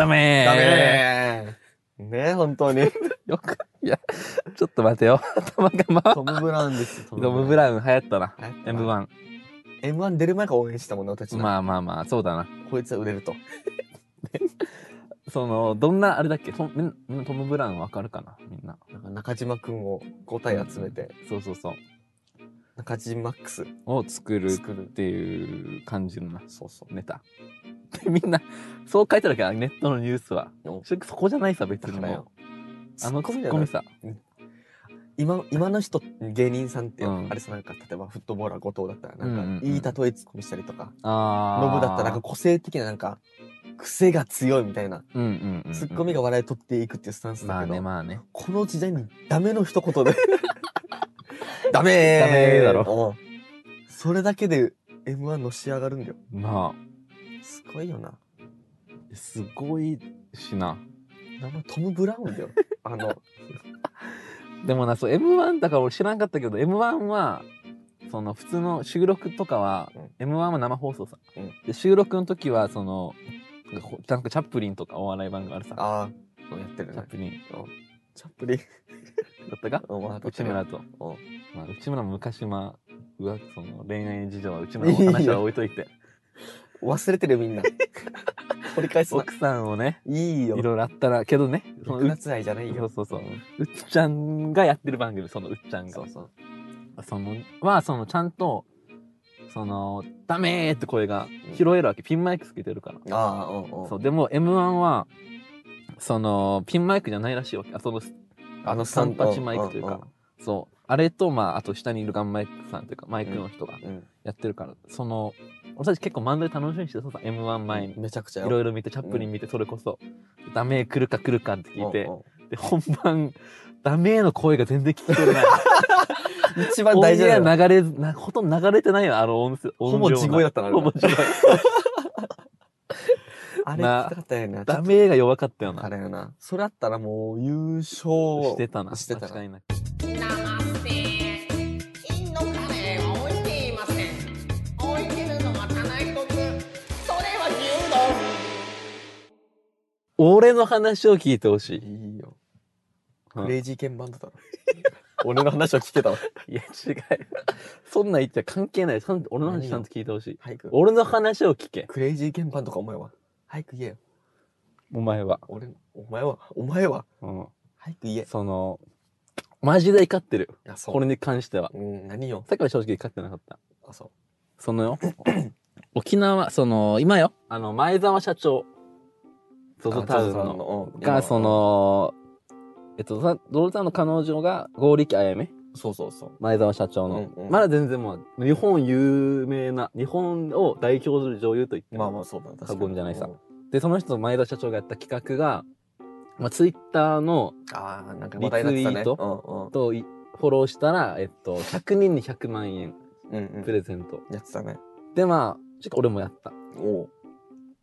ダメーダメーね本当に。よく、いや、ちょっと待てよ。頭が回トム・ブラウンですよ。トム・ブラウン流行ったな。流行ったな M1。M1 出る前から応援したもんね、私たちな。まあまあまあ、そうだな。こいつは売れると。その、どんな、あれだっけ？トみんみんなトム・ブラウンわかるかな？みんな。なんか中島くんを5体集めて、そうそうそう。中島マックスを作るっ。ていう感じのな、そうそう。ネタ。で、みんな、そう書いてあるけど、ネットのニュースは。お。そそこじゃないさ、別にも。あのツッコミさ。今今の人芸人さんって、うん。あれさなんか例えばフットボーラー後藤だったらうんうんうんなん。かいい例えツッコミしたりとか、あノブだったらなんか個性的ななんか癖が強いみたいな、うんうんうん。ツッコミが笑い取っていくっていうスタンスだけど、まあね、まあね。この時代にダメの一言で。ダメーダメーだろ。う。んそれだけで M1 のし上がるんだよ。ますごいよな。あ、すごいしな。名前トム・ブラウンだよ。あの。でもな、そう、M1 だから俺知らんかったけど、M1 は、その普通の収録とかは、M1 は生放送さ。うん。で、収録の時は、その、なんかチャップリンとかお笑い番組あるさ。ああやってるね。チャップリン。チャップリン。だったか？うんわかった内村と。うん。まあ、内村も昔まあ、うわその恋愛事情は内村の話は置いといて。忘れてるみんな。掘り返すな。奥さんをね、いいよ。いろいろあったら、けどね、そのう六月愛じゃないよ。そうそうそう。んうっちゃんがやってる番組、そのうっちゃんが。そうそう。その、は、その、ちゃんと、その、ダメーって声が拾えるわけ。ピンマイクつけてるから。ああうんうん。そう、でも M1 は、その、ピンマイクじゃないらしいわけ。あ、その、あの三八マイクというか。そう。あれと、まあ、あと下にいるガンマイクさんというか、マイクの人がうんうん。やってるから、その、俺たち結構漫才楽しみにしてさ、M1 前に。めちゃくちゃいろいろ見て、チャップリン見て、それこそ、ダメー来るか来るかって聞いてで、本番、ダメーの声が全然聞き取れない。一番大事だよオンエア流れず、なほとんど流れてないよ、あの音声。ほぼ地声だったなあれほぼ地声。あれな聞きたかったよねダメーが弱かったよな。あれよなそれあったらもう優勝してたな。してたな確かにな。俺の話を聞いてほしい。いいようんクレイジーケンバンドだろ俺の話を聞けたわいや、違う。そんなん言っちゃ関係ない。そん俺の話ちゃんと聞いてほしい。早く俺の話を聞け。クレイジーケンバンドかお前は早く言えよお前は。俺お前はお前はうん。早く言えその、マジで怒ってる。あそうこれに関しては。うん何よさっきは正直怒ってなかった。あそうそのよ、沖縄、その、今よ、あの、前澤社長、ゾゾタウンの、のが、その、えっと、ゾゾタウンの彼女が、剛力あやめ？そうそうそう。前澤社長の、うんうん。まだ全然もう、日本有名な、日本を代表する女優と言ってもまあまあそうだ過言じゃないさ。うん。で、その人と前田社長がやった企画が、まあ、ツイッターの、リツイーといフォローしたら、えっと、100人に100万円うんうんうん。プレゼント。やってたね。で、まあ、ちょっと俺もやった。おう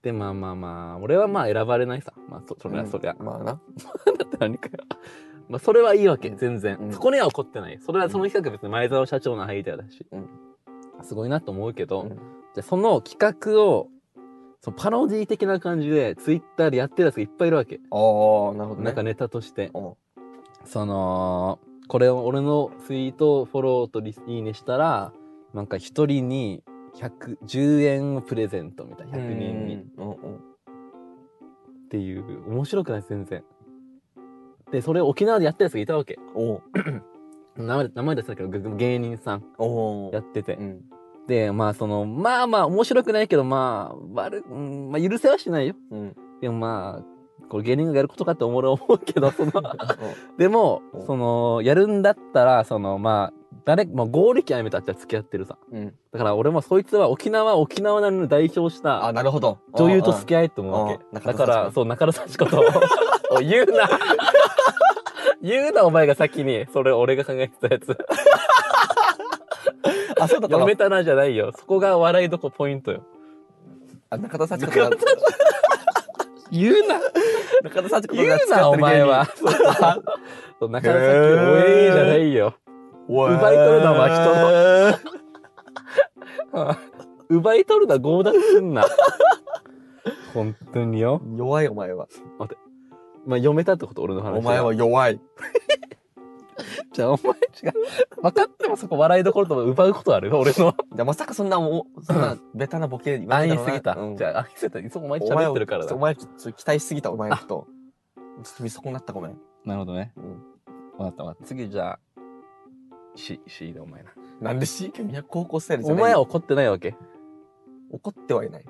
で、まあまあまあ、俺はまあ選ばれないさ。まあ、そそりゃそりゃ。うんまあな だって何かよ。まあ、それはいいわけ、全然。うんそこには怒ってない。それはその企画は別に前澤社長のアイデアだし。うんすごいなと思うけど、うんじゃあその企画を、そのパロディ的な感じで、ツイッターでやってるやつがいっぱいいるわけ。ああなるほどねなんかネタとして。その、これを俺のツイートをフォローとリスいいねしたら、なんか一人に100、10円をプレゼントみたいな。100人に。っていう、面白くない全然。で、それを沖縄でやったやつがいたわけ。名前、名前出したけど、ぐ芸人さんやっててう。んで、まあその、まあまあ面白くないけど、まあ、悪、うん、まあ許せはしないよ。うんでもまあ、これ芸人がやることかって俺は思うけど、その、でもお、その、やるんだったら、その、まあ、誰、まあ、合力やめたって付き合ってるさ。うんだから俺もそいつは沖縄、沖縄なりの代表したあなるほど女優と付き合いって思うわうんけ。だから、そう、中田幸子と、おい言うな 言うな、お前が先に。それ俺が考えてたやつ。あそうだっためたなじゃないよ。そこが笑いどこポイントよ。あ中田幸子が言うな中田幸子言うな、お前は。そう中田幸子、おえーじゃないよ。奪奪い取るのは人の奪い取るな、強奪すんな。本当によ。弱いお前は。まあ、読めたってこと？俺の話がお前は弱い。じゃあ、お前違う。分かってもそこ笑いどころとか奪うことある？俺の。じゃまさかそんなそんなベタなボケ言わ安すぎた。うんじゃあ、安易すぎた。いつもお前喋ってるからだお。前ちょっと期待しすぎた、お前のこと。ちょっと見損なったごめん。なるほどね。うん。分かった分かった。次じゃあ、し、しでお前な。なんで C 級200高校生ですお前は怒ってないわけ？怒ってはいない。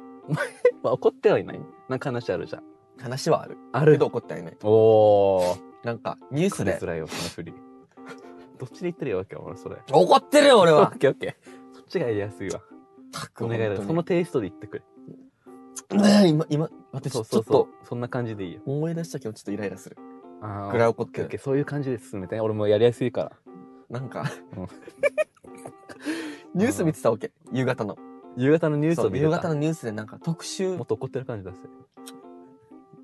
まあ、怒ってはいない？なんか話あるじゃん。話はある。あるけど怒ってはいない。おー。なんか、ニュースでくれづ。らいよ、その振り。どっちで言ってるよ、わけ？俺、それ。怒ってるよ、俺オはッ。ケーオッケー。そっちがやりやすいわ。お願いだ。そのテイストで言ってくれ。ねえ今、今、待って、ちそうょちょっとそうそう。そんな感じでいいよ。思い出したけどちょっとイライラする。あーぐらい怒ってるオッケーオッケーそういう感じで進めて。俺もやりやすいから。なんかうん、ニュース見てたわけ？夕方の。夕方のニュースを見てた夕方のニュースでなんか特集もっ、と怒ってる感じ出せ。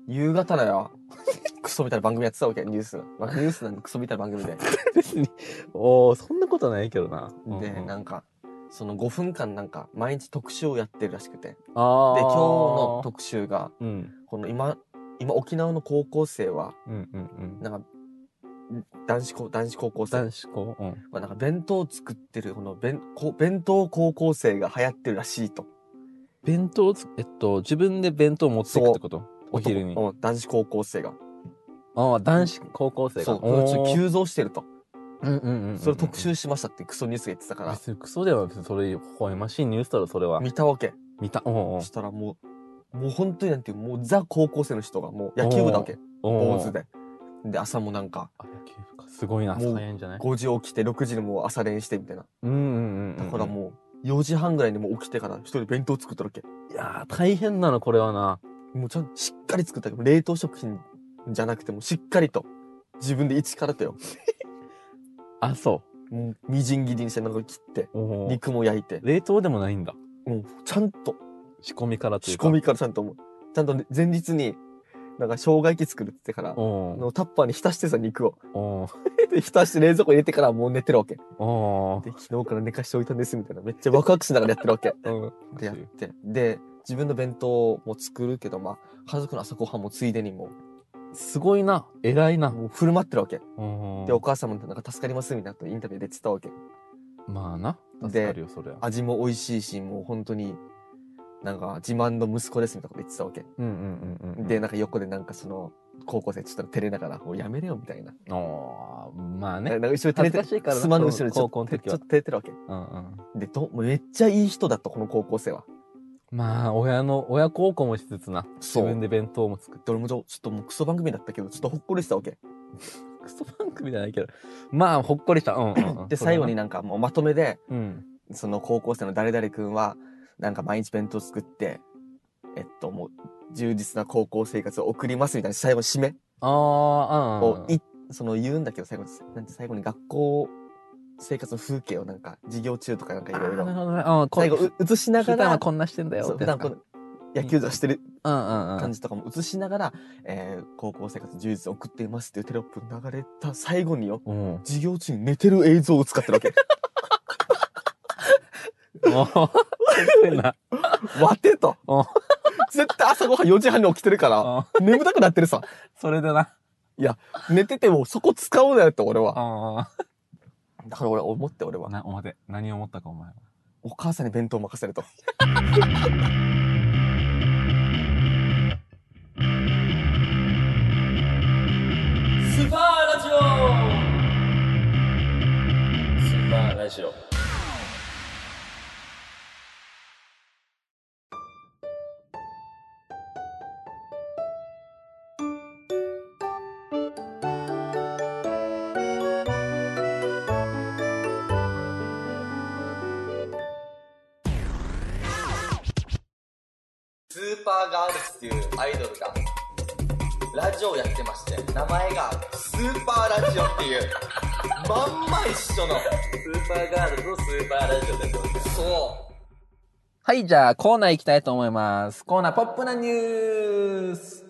夕方だよ。クソみたいな番組やってたわけ、ニュース。まあ、ニュースなんでクソみたいな番組で。別に。おー、そんなことないけどな。で、うんうんなんか、その5分間なんか毎日特集をやってるらしくて。で、あー今日の特集が、うん。この今、今沖縄の高校生は、うんうんうん。なんか、男子高、男子高校生男子校うん。はなんか弁当を作ってる、この弁、こ弁当高校生が流行ってるらしいと。弁当つ、えっと、自分で弁当持っていくってこと？お昼に。うん男子高校生が。ああ、男子高校生が。そう、これちょっと急増してると。うんうんうんうん。それ特集しましたってクソニュースが言ってたから、別にクソではそれ、微笑ましいニュースだろ、それは。見たわけ。見た。おうおうそしたらもう、もう本当になんていう、もうザ高校生の人がもう野球部だわけ。坊主で。で、朝もなんか、あ、野球部か。すごいな。もう早いんじゃない？5時起きて6時にもう朝練してみたいな。うんうんうん。だからもう、4時半ぐらいにもう起きてから一人弁当作ったわけ。う。いやー、大変なの、これはな。もうちゃんとしっかり作ったけど、冷凍食品じゃなくてもしっかりと、自分で一からとよ。あ、そもう、みじん切りにしてなんか切って、う。おう肉も焼いて、冷凍でもないんだ。もう、ちゃんと、仕込みからというか。仕込みからちゃんともう、ちゃんとね前日に、なんか生姜焼き作るって言ってから、のタッパーに浸してさ、肉を。で、浸して冷蔵庫入れてからもう寝てるわけ。で、昨日から寝かしておいたんです、みたいな。めっちゃワクワクしながらやってるわけ。うん。で、やって。で、自分の弁当も作るけど、まあ、家族の朝ごはんもついでにもすごいな。偉いな。う、もう振る舞ってるわけ。うんで、お母さんもなんか助かりますみたいなインタビューで言ってたわけ。まあな。で助かるよ、それは。味も美味しいし、もう本当に、なんか自慢の息子ですみたいなこと言ってたわけ。で、なんか横でなんかその、高校生ちょっと照れながら、もうやめれよみたいな。おーまあね。なんか後ろ照れて恥ずかしいからなスマの後ろでちょ高っと、照れてるわけ。うんうん。で、ど、めっちゃいい人だった、この高校生は。まあ、親の、親孝行もしつつな。自そう分で弁当も作って。で俺もちょちょっともうクソ番組だったけど、ちょっとほっこりしたわけ。クソ番組じゃないけど。まあ、ほっこりした。うんうんうん。で、最後になんかもうまとめで、うん。その高校生の誰々くんは、なんか毎日弁当作って、えっと、もう、充実な高校生活を送りますみたいな最後締めああ、うん。をい、その言うんだけど、最後に、なんて最後に学校生活の風景をなんか、授業中とかなんかいろいろ、最後う映しながら、こんなしてんだよってやつか。普段この野球座してる。感じとかも映しながら、えー高校生活充実を送っていますっていうテロップ流れた最後によ、うん。授業中に寝てる映像を使ってるわけ。おーすごいな。待てと。絶対朝ごはん4時半に起きてるから、眠たくなってるさ。それでな。いや寝ててもそこ使おうなよって俺は。だから俺思って俺。は。な、お待て。何を思ったか、お前は。お母さんに弁当任せると。スーパーラジオスーパーラジオ。スーパーガールズっていうアイドルが、ラジオをやってまして、名前がスーパーラジオっていう、まんま一緒の、スーパーガールズのスーパーラジオです。そはい、じゃあコーナー行きたいと思います。コーナーポップなニュース。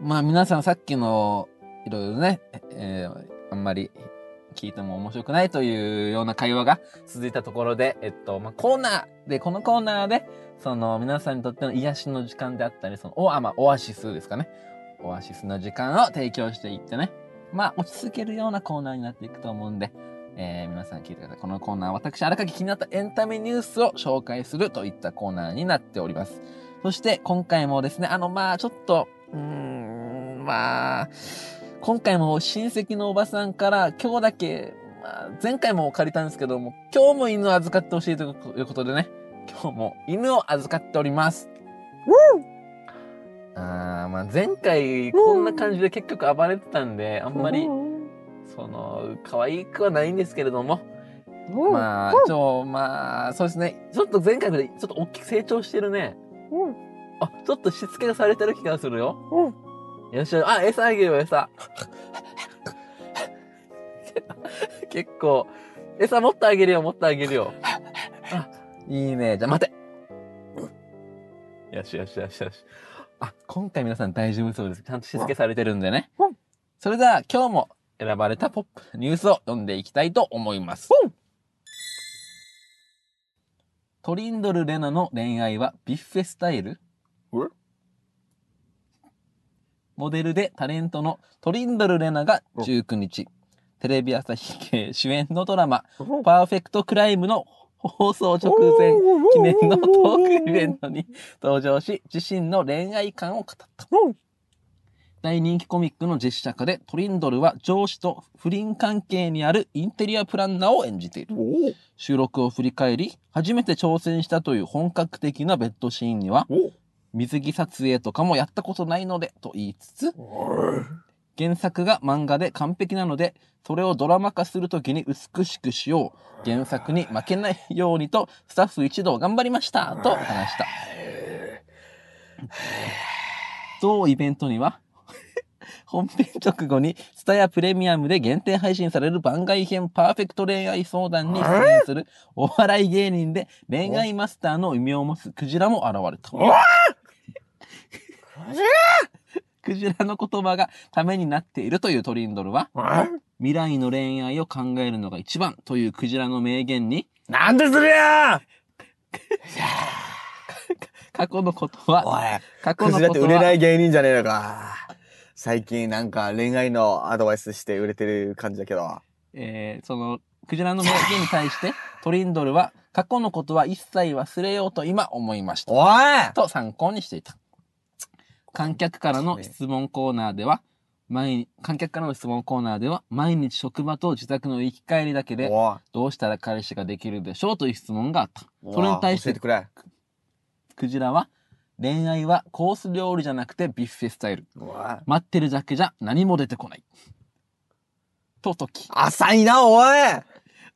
まあ皆さんさっきのいろいろね、えーあんまり聞いても面白くないというような会話が続いたところで、えっと、まあ、コーナーで、このコーナーで、その、皆さんにとっての癒しの時間であったり、その、お、あ、まあ、オアシスですかね。オアシスの時間を提供していってね。まあ、落ち着けるようなコーナーになっていくと思うんで、えー、皆さん聞いてください。このコーナーは私、荒垣気になったエンタメニュースを紹介するといったコーナーになっております。そして、今回もですね、あの、まあ、ちょっと、うーん、まあ、今回も親戚のおばさんから今日だけ、まあ、前回も借りたんですけども、今日も犬を預かってほしいということでね、今日も犬を預かっております。あーまあ前回こんな感じで結局暴れてたんで、あんまり、その、可愛くはないんですけれども、まあ、ちょ、まあ、そうですね。ちょっと前回よりちょっと大きく成長してるね。あ、ちょっとしつけがされてる気がするよ。よしよし、あ、餌あげるよ、餌。結構、餌持ってあげるよ、持ってあげるよ。あ、いいね。じゃあ待て。よしよしよしよし。あ、今回皆さん大丈夫そうです。ちゃんとしつけされてるんでね。それでは今日も選ばれたポップニュースを読んでいきたいと思います。トリンドル・レナの恋愛はビッフェスタイル？モデルでタレントのトリンドル・レナが19日、テレビ朝日系主演のドラマ、パーフェクト・クライムの放送直前記念のトークイベントに登場し、自身の恋愛観を語った。大人気コミックの実写化でトリンドルは上司と不倫関係にあるインテリアプランナーを演じている。収録を振り返り、初めて挑戦したという本格的なベッドシーンには、水着撮影とかもやったことないので、と言いつつ、原作が漫画で完璧なので、それをドラマ化するときに美しくしよう。原作に負けないようにと、スタッフ一同頑張りました。と話した。同イベントには、本編直後に、スタヤプレミアムで限定配信される番外編パーフェクト恋愛相談に出演するお笑い芸人で恋愛マスターの異名を持つクジラも現れた。クジラの言葉がためになっているというトリンドルは、未来の恋愛を考えるのが一番というクジラの名言に、なんでそれや過去のことは、おい、過去クのことはジラって売れな、い芸人じゃねえのか。最近なんか恋愛のアドバイスして売れてる感じだけど。えーその、クジラの名言に対して、トリンドルは、過去のことは一切忘れようと今思いました。おいと参考にしていた。観客からの質問コーナーでは、毎観客からの質問コーナーでは、毎日職場と自宅の行き帰りだけで、どうしたら彼氏ができるでしょうという質問があった。それに対してて。クジラは、恋愛はコース料理じゃなくてビュッフェスタイル。待ってるだけじゃ何も出てこない。と解き、浅いな、おい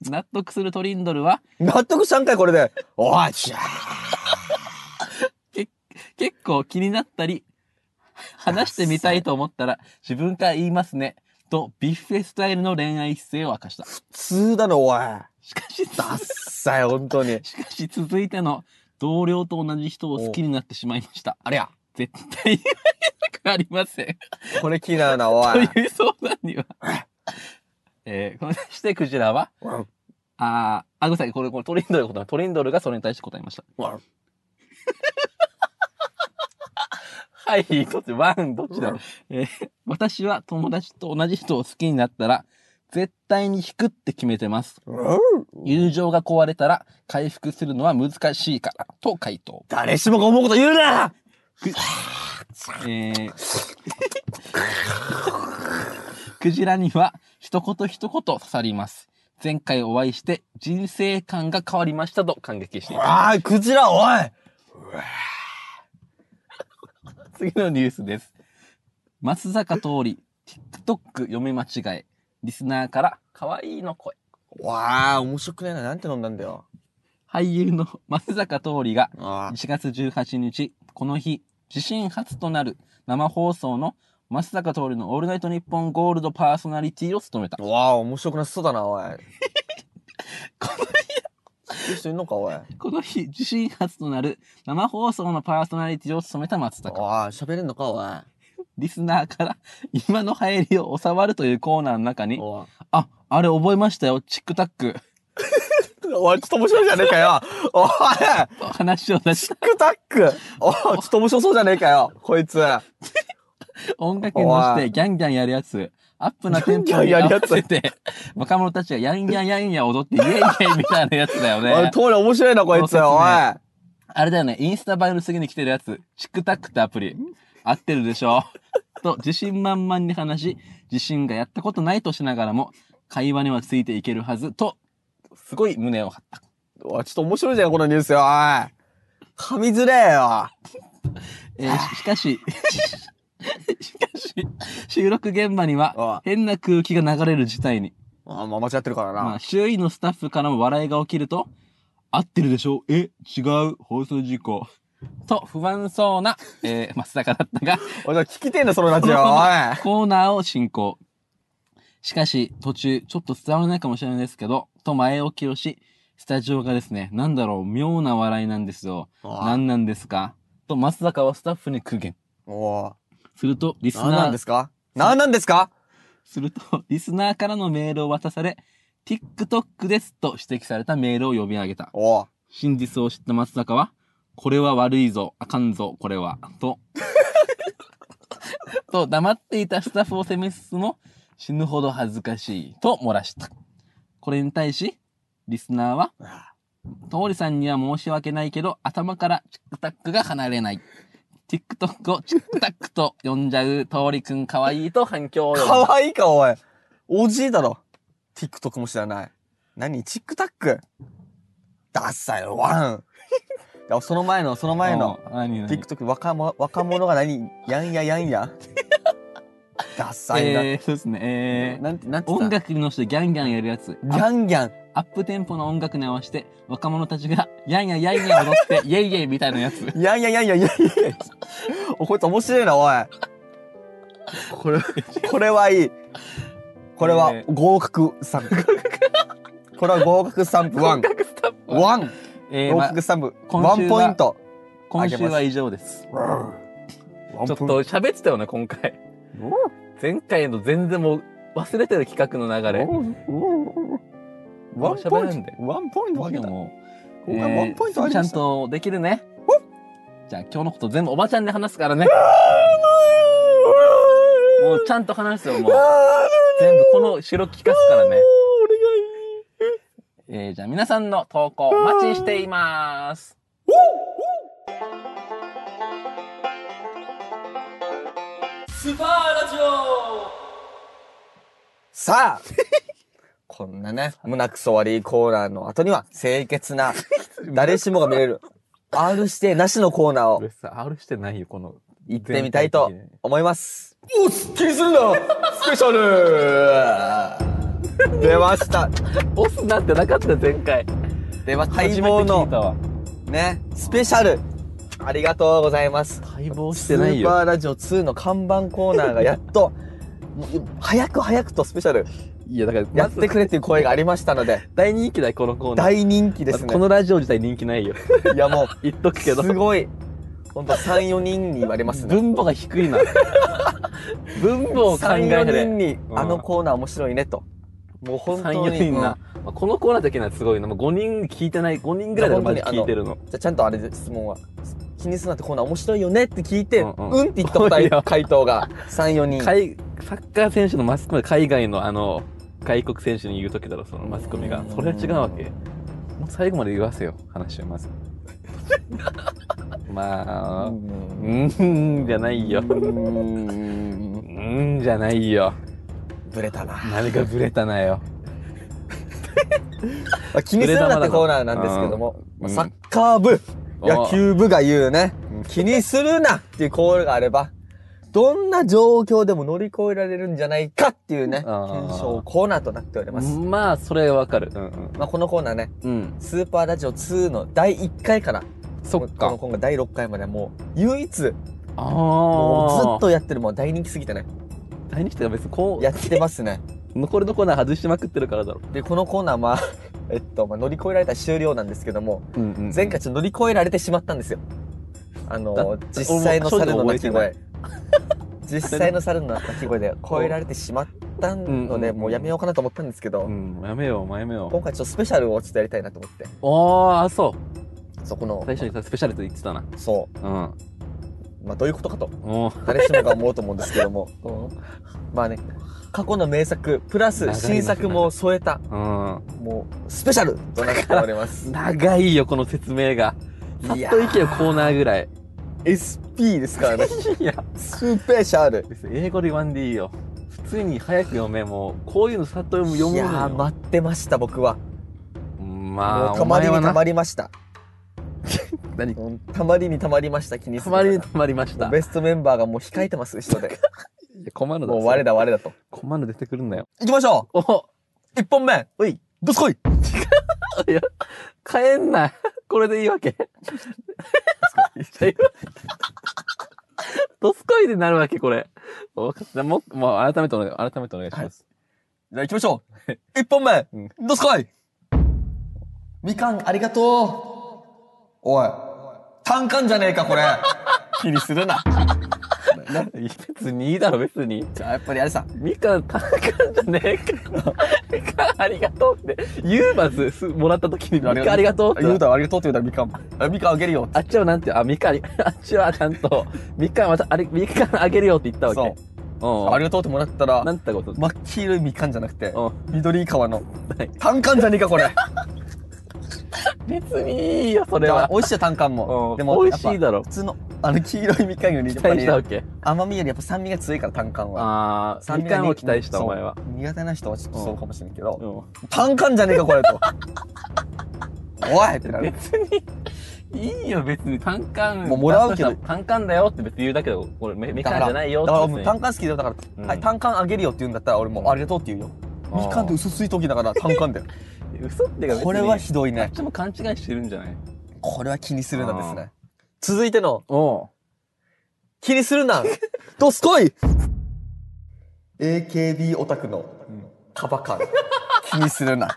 納得するトリンドルは、納得したんかい、これで。おい、じゃ結構気になったり、話してみたいと思ったら自分から言いますね。と、ビュッフェスタイルの恋愛姿勢を明かした。普通だな、おい。しかし、ダッサい、本当に。しかし続いての同僚と同じ人を好きになってしまいました。ありゃ。絶対言われたくありません。これ気になるな、おい。という相談には。えー、これに対してクジラは、うんあー、あ、ごめんなさい、これ、これトリンドルのことだトリンドルがそれに対して答えました。うんはい、どっち、ワン、どっちだ、えー私は友達と同じ人を好きになったら、絶対に引くって決めてます。友情が壊れたら回復するのは難しいから、と回答。誰しもが思うこと言うなえー、クジラには一言一言刺さります。前回お会いして人生観が変わりましたと感激しています。ああ、クジラ、おい次のニュースです。松坂通り、TikTok 読み間違え。リスナーから可愛いの声。わあ、面白くねえな。なんて飲んだんだよ。俳優の松坂通りがあ1月18日、この日、自身初となる生放送の松坂通りのオールナイトニッポンゴールドパーソナリティを務めたあ。。わあ、面白くなさそうだな、おい。こ いい人いんのか、おい。のこの日、自身初となる生放送のパーソナリティを務めた松坂。ああ、喋れんのか、おい。リスナーから今の流行りを教わるというコーナーの中に、おい。あ、あれ覚えましたよ。チックタック。おい、ちょっと面白いじゃねえかよ。おい話を出しチックタックおい、ちょっと面白そうじゃねえかよ。こいつ。音楽に乗せてギャンギャンやるやつ。アップなテンポギャンギに合ャンやるやつわせて、若者たちがヤンヤンヤンヤン踊ってイエイイエイみたいなやつだよおい、ね。通り面白いな、こいつ。ねおい。あれだよね、インスタ映えの次に来てるやつ、チクタックってアプリ。合ってるでしょと、自信満々に話し、自信がやったことないとしながらも、会話にはついていけるはず、と、すごい胸を張った。おい、ちょっと面白いじゃん、このニュースよ。おい。噛みづれよ。えーしかし、しかし、収録現場には変な空気が流れる事態に。あ、まあ間違ってるからな。まあ、周囲のスタッフからも笑いが起きると、合ってるでしょ？え？違う？放送事故。と、不安そうな、えー、松坂だったが、おい、じゃあ聞きてえんだ、そのラジオ。おい。コーナーを進行。しかし、途中、ちょっと伝わらないかもしれないですけど、と前置きをし、スタジオがですね、なんだろう、妙な笑いなんですよ。何なんですか？と、松坂はスタッフに苦言。おい。すると、リス何なんナー、ですか？何なんですか？すると、リスナーからのメールを渡され、TikTok ですと指摘されたメールを呼び上げた。真実を知った松坂は、これは悪いぞ、あかんぞ、これは、と、と、黙っていたスタッフを責めつつも、死ぬほど恥ずかしい、と漏らした。これに対し、リスナーは、通りさんには申し訳ないけど、頭からチックタックが離れない。TikTok をチックタックと呼んじゃう通りくんかわいいと反響を呼んだ。かわいいか、おい。おじいだろ。TikTok も知らない。何？チックタック？ダッサいよ、ワン。その前の、その前の、TikTok 若者、若者が何？やんややんやダッサいな。えー、そうですね。えー、なんて、なんて音楽に乗せてギャンギャンやるやつ。ギャンギャン。アップテンポの音楽に合わせて、若者たちが、やんややんや踊って、イェイイェイみたいなやつ。やんややんややんや。お、こいつ面白いな、おい。これ、これはいい。これはえ合格スタンプ。これは合格スタンプワン。ワン。合えーま格スタンプ。今週はワンポイント。今週は以上です。ちょっと喋ってたよね、今回。前回の全然もう忘れてる企画の流れ。ワンポイント。ワンポイントあげた。もワンポイントあげちゃん。とできるね。じゃあ今日のこと全部おばちゃんで話すからね。もうちゃんと話すよ、もう。全部この後ろ聞かすからね。えー、じゃあ皆さんの投稿お待ちしています。スーパーラジオさあ こんなね、胸くそ悪いコーナーの後には、清潔な、誰しもが見れる、R 指定なしのコーナーを俺さ、R してないよ、この。行ってみたいと思います。おっ気にするなスペシャル 出ました押すなんてなかったよ前回。出ました初めて待望の聞いたわ。ね、スペシャルありがとうございます。待望しスてないよ。ーパーラジオ2の看板コーナーがやっと、早く早くとスペシャルいや、だから、やってくれっていう声がありましたので、大人気だよ、このコーナー。大人気ですね。このラジオ自体人気ないよ。いやもう、言っとくけど。すごい。ほんと3、4人に言われますね。分母が低いな。分母を考3、えて4人に、うんあのコーナー面白いねと。もう本当3、に。4人な。このコーナーだけなすごいな。もう5人聞いてない、5人ぐらいだからマジ聞いてるの。じゃあちゃんとあれで質問は。気にするなってコーナー面白いよねって聞いて、ううんん、うんって言った答回答が3、4人。海サッカー選手のマスコミ、海外のあの、外国選手に言うときだろ、そのマスコミが。それは違うわけ。もう最後まで言わせよ、話をまず。まあ、うーん、じゃないよ。うーん、じゃないよ。ブレたな。何がブレたなよ。まあ気にするなってコーナーなんですけども、うんサッカー部、お野球部が言うね、気にするなっていうコールがあれば、どんな状況でも乗り越えられるんじゃないかっていうね、検証コーナーとなっております。まあ、それはわかる。うんうん。まあこのコーナーね、うん。スーパーラジオ2の第1回から、そっこのか。今後第6回までもう唯一、あもうずっあ。とやってるもう大人気すぎてね、大人気ってか別にこやってますね。う、残りのコーナー外しまくってるからだろ。で、このコーナーまあ、えっと、まあ乗り越えられたら終了なんですけども、うんうん。前回ちょっと乗り越えられてしまったんですよ。あのだ、実際の猿の鳴き声。実際の猿の鳴き声で超えられてしまっったので、うんもうやめようかなと思ったんですけど、うん、やめよう、お前やめよう。今回ちょっとスペシャルをちょっとやりたいなと思って。おー、あ、そう。そこの、最初にさ、スペシャルと言ってたな。そうん。う。まあどういうことかと。誰しもが思うと思うんですけども。まあね、過去の名作、プラス新作も添えた、うん。もう、スペシャルとなっております。長いよ、この説明が。さっいやといけよ、コーナーぐらい。SP ですからね。いや、スペシャル。英語で言わんでいいよ。普通に早く読め、もう、こういうのさっと読む読むのよいやー、待ってました、僕は。まあ、たまりにたまり。りました。何？うんたまりにたまりました、気にすたまりにたまりました。ベストメンバーがもう控えてます、後ろで。いや困るだもう我だ我だと。困る出てくるんだよ。行きましょおう一本目おいどすこい いや、帰んない。これでいいわけ。ドスコイでなるわけ、これ。わかった。もう、もう、改めてお願い、改めてお願いします。じゃあ行きましょう一本目うんどすこいみかんありがとうおい、単管じゃねえか、これ 気にするな。別にいいだろ、別に。じゃあやっぱりあれさ、みかん、たかんじゃねえか。みかんありがとうって言うまず、すもらった時に、みかんありがとうって。言うたらありがとうって言うたらみかん。あみかんあげるよ。あっちはなんて、あ、みかんあ っちはちゃんと、みかんまた、あれ、みかんあげるよって言ったわけ。そう。うん。ありがとうってもらったら、なんてこと？真っ黄色いみかんじゃなくて、うん。緑い皮のはい単管じゃねえか、これ。別にいいよ、それは。美味しいよ、単管も。うんでも、美味しいだろ普通の、あの黄色いみかんより。甘みよりやっぱ酸味が強いから、単管は。ああ、酸味がみかんを期待した、お前は。苦手な人はちょっとそうかもしれんけど、うん。単管じゃねえか、これと。おいってなる。別に、いいよ、別に。単管。もうもらうけど単管だよって別に言うだけど、これ、みみかんじゃないよだからって別に。もう単管好きだよだから、うんはい、単管あげるよって言うんだったら、俺もうありがとうって言うよ。みかんって嘘ついときだから単管だよ。嘘ってか別に。これはひどいねあっ。ちも勘違いしてるんじゃない？これは気にするなですね。続いての。気にするな どすこい !AKB オタクのカバ感。気にするな。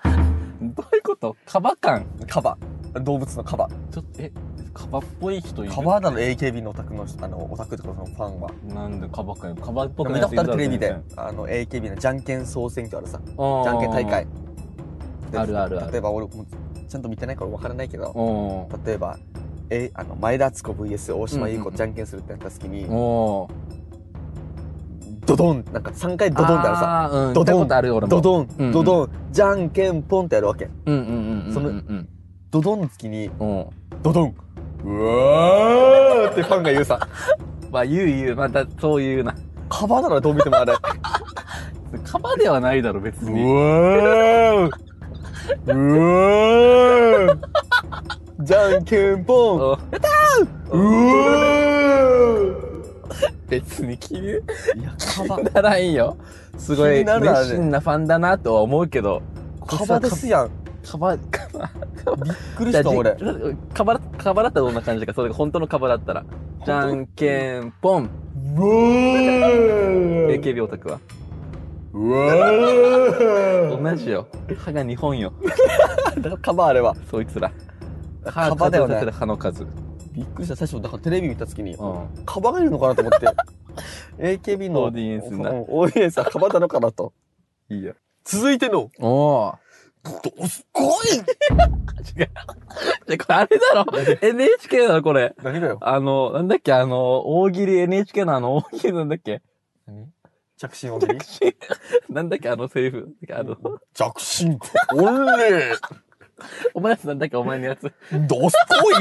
どういうこと？カバ感カバ。動物のカバ。ちょっと、え、カバっぽい人いる？カバだろ AKB のオタクの、あの、オタクとかそのファンは。なんでカバ感カバっぽく見たことあるテレビであの、AKB のじゃんけん総選挙あるさ。然じゃんけん大会。であるあるある例えば俺もちゃんと見てないから分からないけど、例えば、え、あの、前田敦子 VS 大島優子じゃんけんするってなった時に、ドドンなんか3回ドドンってあるさ。ドドン。ドドン、うんうんドドン、じゃんけんポンってやるわけ。うんうんうんうん。そのうんドドンの時に。ドドン、うわーってファンが言うさ。まあ言う言う。またそういうな。カバだろ、どう見てもあれ。カバではないだろ、別うに。わーうわーじゃんけんぽんおうわー別に気にいや、カバ、ならんよ。すご気い熱心なファンだなとは思うけど。カバですやん。カバ、カバ、びっくりした、俺。カバ、カバだったらどんな感じか、それが本当のカバだったら。じゃんけんぽん。うわー AKB オタクは。うわー同じよ。歯が2本よ。カバあれは。そいつら。カバだよね数えたら歯の数。びっくりした。最初、だからテレビ見た時に、うん。カバがいるのかなと思って。AKB のオーディエンスなうんオーディエンスはカバなのかなと。いいよ。続いての、おー。どすこい 違う。じゃ、これあれだろ ?NHK だろ、これ。何がよあの、なんだっけ、あの、大喜利 NHK のあの、大喜利なんだっけ着信音に？なんだっけ、あのセリフ？あの、着信おんれ お前のやつなんだっけ、お前のやつ。どすこい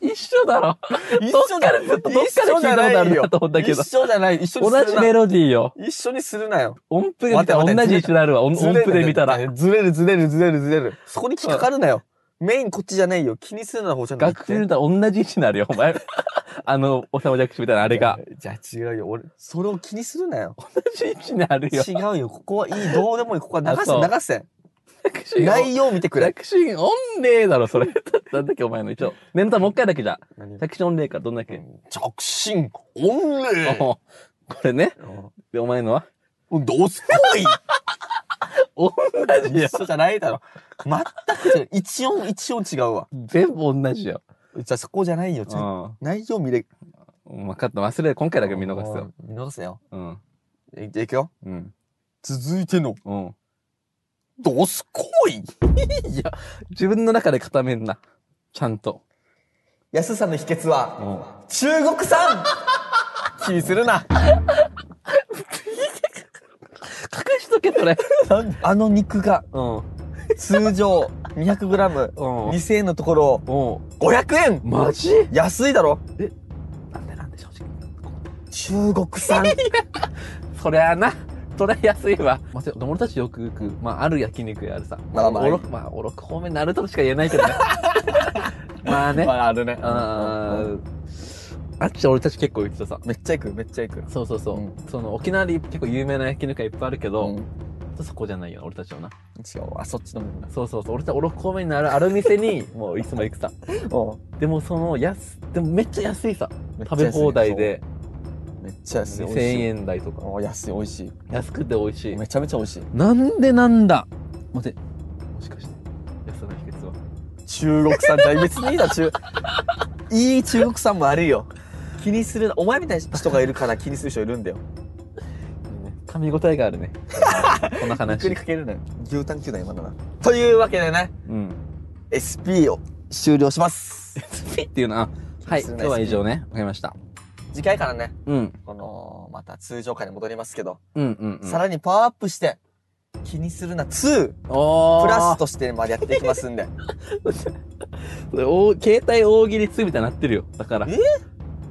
一緒だろ。一どっからずっとどっから聞いたことあるなと思ったけど一緒じゃない。一緒にするな。同じメロディーよ。一緒にするなよ。音符で見たら同じ位置になるわ。音音符で見たら。ずれるずれるずれるずれる。そこに引っかかるなよ。メインこっちじゃないよ。気にするな方じゃなく楽譜で見たら同じ位置になるよ、お前。あの、おさまじゃくしみたいなあれが。じゃあ違うよ。俺、それを気にするなよ。同じ位置になるよ。違うよ。ここはいい。どうでもいい。ここは流せ、流せ。内容見てくれ。着信音霊だろ、それ。なんだっけ、お前の一応。念のためもう一回だけじゃ。何？着信音霊か、どんだっけ。着信音霊おこれね。で、お前のは？どすこい同じよ。一緒じゃないだろ。全く違う。一音一音違うわ。全部同じよ。じゃあそこじゃないよ。ちゃん内容見れ、ん。分かった。忘れる。今回だけ見逃すよ。。見逃せよ。うん。いじゃあいくよ。うん。続いての、うん。ドスコイいや、自分の中で固めんな。ちゃんと。安さの秘訣は、うん。中国産 気にするな。隠しとけ、それ。あの肉がうん。通常 200g、うん。2000円のところをうん。500円マジ？安いだろなんでなんで正直？中国産 そりゃあな。そりゃ安いわ。待って、俺たちよく行く、まあ、ある焼肉屋あるさ。まあまあおろく、まあ、おろく方面になるとしか言えないけどね。まあね。まああるね。あーあっち俺たち結構行ってたさ。めっちゃ行く、めっちゃ行く。そうそうそう。うんその沖縄で結構有名な焼肉屋いっぱいあるけど、うんそこじゃないよな、俺たちはな。違う。あ、そっちのもそうそうそう。俺たち、おろく方面にある、ある店に、もういつも行くさ。の。でもその、安、でもめっちゃ安いさ。うん食べ放題。で、めっちゃ安い。1000美味しい。円台とか。お安い、美味しい。安くて美味しい。めちゃめちゃ美味しい。なんでなんだ？待って。もしかして、安さの秘訣は。中国産じゃ別にいいだ、中、いい中国産もあるよ。気にするな。お前みたいな人がいるから気にする人いるんだよ。噛み応えがあるね。このびっく話り。かけるなよ。牛タン級だ、今のな。というわけでね、うん。SP を終了します。ピっていうのは、はい。今日は以上ね。わかりました。次回からね、うん。この、また通常回に戻りますけど、うんうん、うん。さらにパワーアップして、気にするな2、おープラスとしてまでやっていきますんで。携帯大喜利2みたいになってるよ。だから。え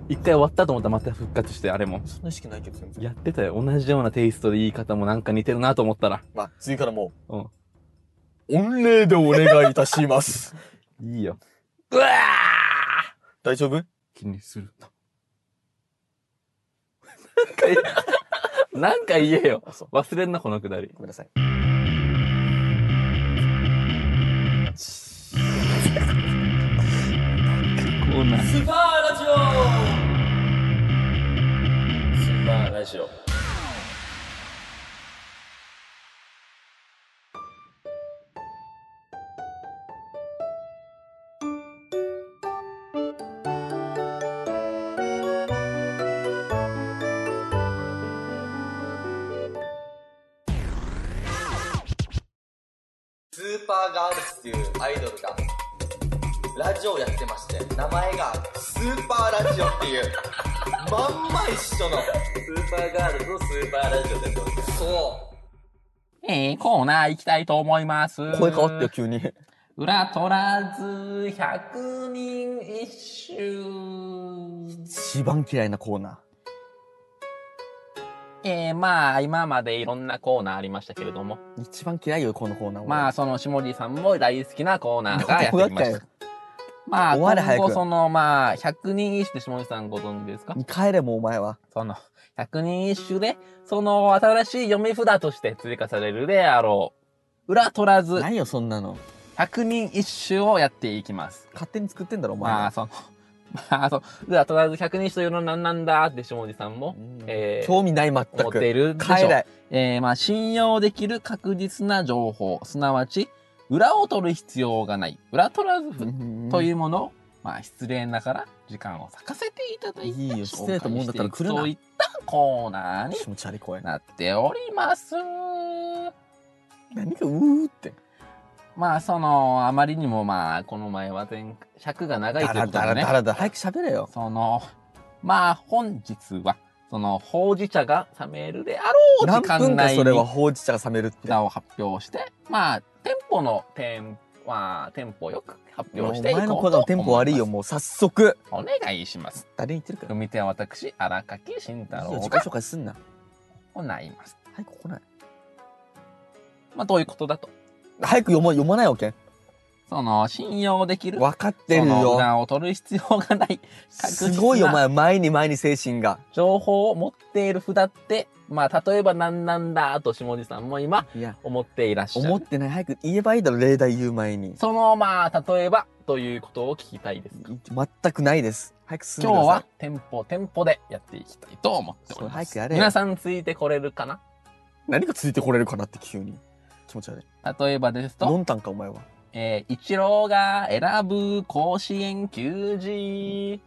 一回終わったと思ったらまた復活して、あれも。そんな意識ないけど、全然。やってたよ。同じようなテイストで言い方もなんか似てるなと思ったら。まあ、次からもうん。う、御礼でお願いいたします。いいよ。うわ大丈夫？ー気にするな。なんか言え、なんか言えよ。あ、そう。忘れんな、このくだり。ごめんなさい。スーパーラジオラジオスーパーガールズっていうアイドルがラジオをやってまして名前がスーパーラジオっていうまんま一緒のスーパーガールズのスーパーラジオでそうえー、コーナー行きたいと思います。声変わってよ、急に。裏取らず百人一首。一番嫌いなコーナえー、まあ、今までいろんなコーナーありましたけれども。ー。一番嫌いよ、このコーナー。まあ、その、下地さんも大好きなコーナーがやってきました。まあ、終われ早くその、まあ、百人一首下地さんご存知ですか？帰れもうお前は。その、百人一首で、その、新しい読み札として追加されるであろう。裏取らず、何よ、そんなの。百人一首をやっていきます。勝手に作ってんだろ、お前まあ、は。その、まあ、そう。裏取らず百人一首というのは何なんだって下地さんも、うんえー興味ない、全思って。るでしょう帰れ。えー、まあ、信用できる確実な情報、すなわち、裏を取る必要がない、裏取らず譜といううものを、まあ、失礼ながら時間を割かせていただいて、いいよ失礼と思うんだったら来るなそういったコーナーに気持ち悪い声。なっております。何がうーって。まあ、その、あまりにもまあ、この前は前、尺が長いということでね。らだらだら。早く喋れよ。その、まあ、本日は、その、ほうじ茶が冷めるであろう何時間分か内にそれはほうじ茶が冷めるって。札を発表して、まあ、店舗の店、まあ、店舗よく発お表していこうと前の声のテンポ悪いよ、思もう早速。ます。お願いします。誰に言ってるか読み手は私、荒垣慎太いいよ郎が自己紹介すんな。行います。はい、ここない。まあ、どういうことだと。早く読ま、読まないわけその、信用できる、分かってるそのよ。札を取る必要がない、すごいよ、お前。前に前に精神が。情報を持っている札って、まあ、例えば何なんだと下地さんも今、思っていらっしゃる。思ってない。早く言えばいいだろ、例題言う前に。その、まあ、例えば、ということを聞きたいです。全くないです。早く進んで。今日は店舗店舗でやっていきたいと思っております。早くやれよ皆さんついてこれるかな？何がついてこれるかなって急に。気持ち悪い。例えばですと、ノンタンか、お前は。えー、一郎が選ぶ甲子園球児。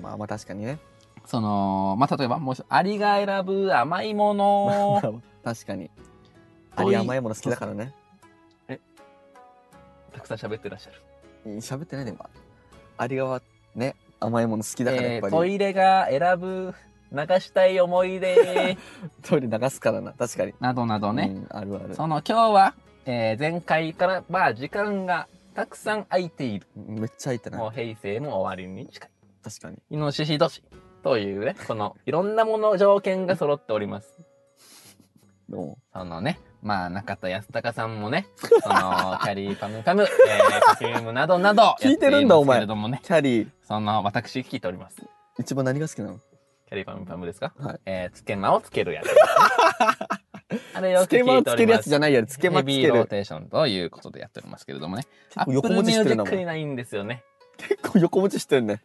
まあまあ確かにね。その、まあ、例えばもうアリが選ぶ甘いもの。確かに。あり甘いもの好きだからね。たくさん喋ってらっしゃる。うん喋ってないで今。ありがはね、甘いもの好きだからやっぱり。えートイレが選ぶ流したい思い出 トイレ流すからな、確かに。などなどね。うん、あるある。その今日は、えー前回から、まあ時間がたくさん空いている。めっちゃ入ってない。もう平成も終わりに近い。確かに。イノシシ年というね、このいろんなもの条件が揃っております。もそのね、まあ中田康隆さんもね、そのキャリーパムパム、えー、パフュームなどなど聞いてるんだやっていますけれどもねう、キャリー、その私聞いております。一番何が好きなの？キャリーパムパムですか？はい。えー、つけまをつけるやつ。あれよつけまつけるやつじ。ゃないやろ。つけまつけヘビーローる。テーションということでやっておりますけれどもね。結構横文字知ってるなもん Apple Music にないんですよね。結構横文字知ってるね。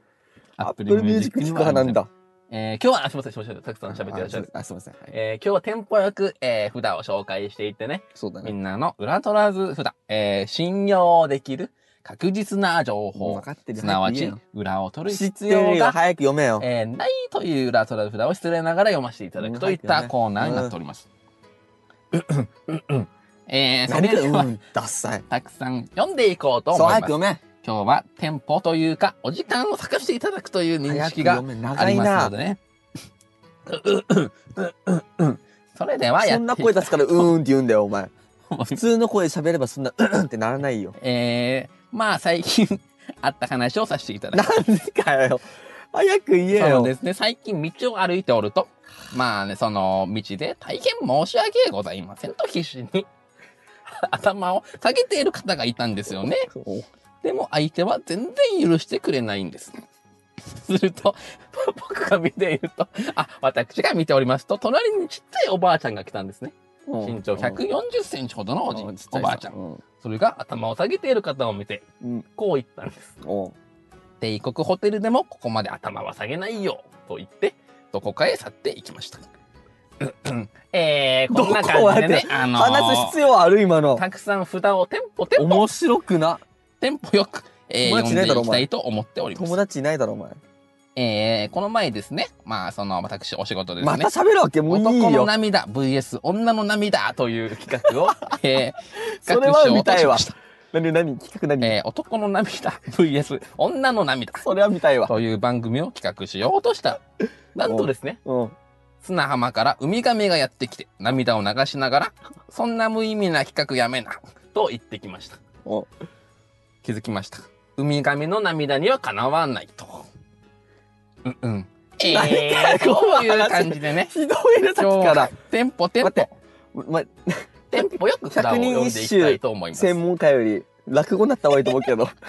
アップルミュージック聞く派なんだ。えー、今日は、あすみません、すみません、たくさん喋ってらっしゃる。あ、すいません。はいえー、今日はテンポよく、えー、札を紹介していってね、そうだね。みんなの裏取らず札、えー、信用できる確実な情報分、かってるすなわち裏を取る必要。が、早く読めよ。えー、ないという裏取らず札を失礼ながら読ませていただくといったコーナーになっております。うんうんうんえー、そ何か、れでは、うん、ダッサい。たくさん読んでいこうと思います。早く読め。今日はテンポというか、お時間を探していただくという認識が。ありますの。でね。それではやってそんな声出すから、うーんって言うんだよ、お前。普通の声で喋ればそんな、うんってならないよ。えー、まあ最近あった話をさせていただなく。んでかよ。早く言えよ。そうですね、最近道を歩いておると、まあね、その道で大変申し訳ございませんと必死に 頭を下げている方がいたんですよね。でも相手は全然許してくれないんです。すると、僕が見ていると、あ、私が見ておりますと、隣にちっちゃいおばあちゃんが来たんですね。身長140センチほどのおじ、うんちっちゃいおばあちゃん。うんそれが頭を下げている方を見て、うん。こう言ったんです。帝国ホテルでもここまで頭は下げないよ、と言って、どこかへ去っていきました。えー、こんな感じでね、あのー話す必要ある今の。たくさん札をテンポテンポ、面白くな。テンポよく、えー、読んでいきたいと思っております友。達いないだろ、お前。えー、この前ですね、まあ、その、私、お仕事でですねまた、喋るわけ？もういい男のよ。涙 VS 女の涙という企画を、えー、それは見たいわ何、何企画何？えー、男の涙 VS 女の涙それは見たいわ。という番組を企画しようとした。なんとですね、うん。砂浜からウミガメがやってきて、涙を流しながら、そんな無意味な企画やめな、と言ってきました。お気づきました。ウミガメの涙にはかなわないと。うんうん。えー、こういう感じでね、ひどいね、さっ今日はきから。テンポテンポ待っ、て。ま、テンポよく札を読んでいきたいと思います。専門家より、落語になった方がいいと思うけど。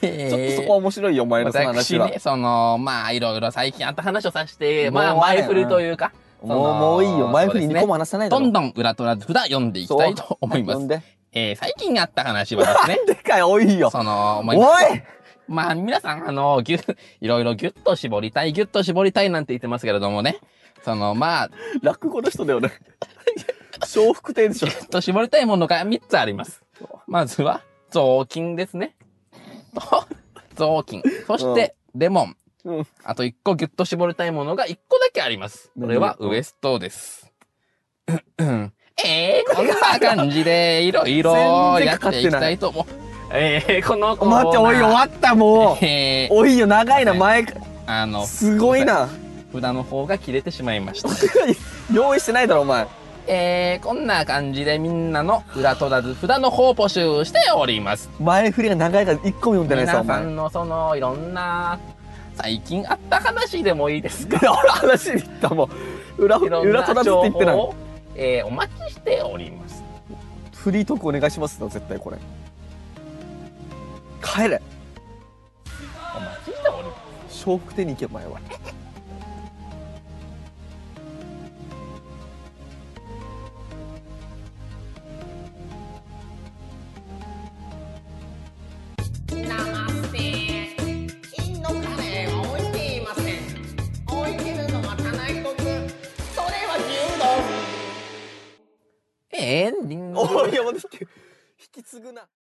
ちょっとそこは面白いよ、お前のその話は。私ね、その、まあ、いろいろ最近あった話をさせて、まあ、前振りというか、もう、もういいよ。前振り2そうですね個も話さないだろ。どんどん裏取らず札読んでいきたいと思います。呼んで。えー、最近あった話はですねな、ん でかよ、おいよ。その、ますいまあ、皆さん、あの、ぎゅ、いろいろぎゅっと絞りたい、ぎゅっと絞りたいなんて言ってますけれどもね、その、まあ、ぎ落語の人だよね。笑福亭でしょ。ゅっと絞りたいものが3つあります。まずは、雑巾ですね。と、雑巾。そして、レモン。うん。あと1個ギュッと絞りたいものが1個だけあります。それは何ウエストです。えー、こんな感じでいろいろやっていきたいと思う。えー、このコーナー待って、おい、終わった、もう。えー、おいよ、長いな、前、あの、すごいな。札の方が切れてしまいました。用意してないだろ、お前。えー、こんな感じでみんなの裏取らず札の方を募集しております。前振りが長いから一個も読んでないさ、皆お前。さんのそのいろんな最近あった話でもいいですか？俺話に行ったもん。裏、裏取らずって言ってない。えー、お待ちしております。フリートークお願いしますよ、絶対これ。帰れ。お待ちしております。笑福亭に行け、お前は。エンディング。おい、山田引き継ぐな。